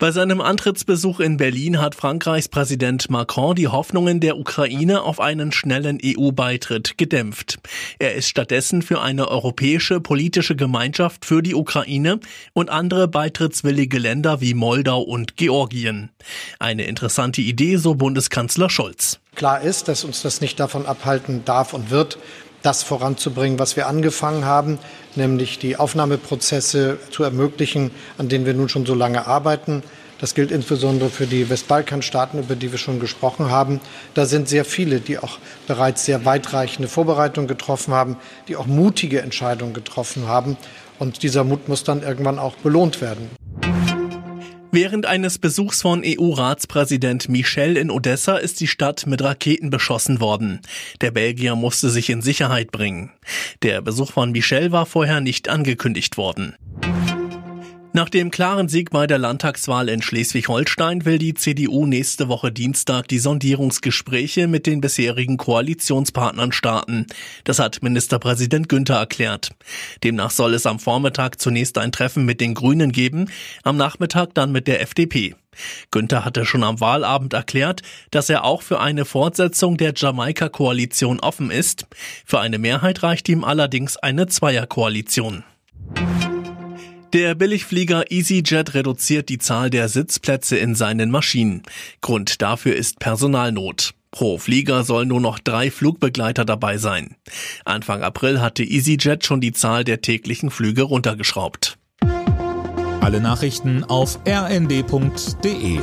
Bei seinem Antrittsbesuch in Berlin hat Frankreichs Präsident Macron die Hoffnungen der Ukraine auf einen schnellen EU-Beitritt gedämpft. Er ist stattdessen für eine europäische politische Gemeinschaft für die Ukraine und andere beitrittswillige Länder wie Moldau und Georgien. Eine interessante Idee, so Bundeskanzler Scholz. Klar ist, dass uns das nicht davon abhalten darf und wird, das voranzubringen, was wir angefangen haben, nämlich die Aufnahmeprozesse zu ermöglichen, an denen wir nun schon so lange arbeiten. Das gilt insbesondere für die Westbalkanstaaten, über die wir schon gesprochen haben. Da sind sehr viele, die auch bereits sehr weitreichende Vorbereitungen getroffen haben, die auch mutige Entscheidungen getroffen haben. Und dieser Mut muss dann irgendwann auch belohnt werden. Während eines Besuchs von EU-Ratspräsident Michel in Odessa ist die Stadt mit Raketen beschossen worden. Der Belgier musste sich in Sicherheit bringen. Der Besuch von Michel war vorher nicht angekündigt worden. Nach dem klaren Sieg bei der Landtagswahl in Schleswig-Holstein will die CDU nächste Woche Dienstag die Sondierungsgespräche mit den bisherigen Koalitionspartnern starten. Das hat Ministerpräsident Günther erklärt. Demnach soll es am Vormittag zunächst ein Treffen mit den Grünen geben, am Nachmittag dann mit der FDP. Günther hatte schon am Wahlabend erklärt, dass er auch für eine Fortsetzung der Jamaika-Koalition offen ist. Für eine Mehrheit reicht ihm allerdings eine Zweierkoalition. Der Billigflieger EasyJet reduziert die Zahl der Sitzplätze in seinen Maschinen. Grund dafür ist Personalnot. Pro Flieger sollen nur noch drei Flugbegleiter dabei sein. Anfang April hatte EasyJet schon die Zahl der täglichen Flüge runtergeschraubt. Alle Nachrichten auf rnd.de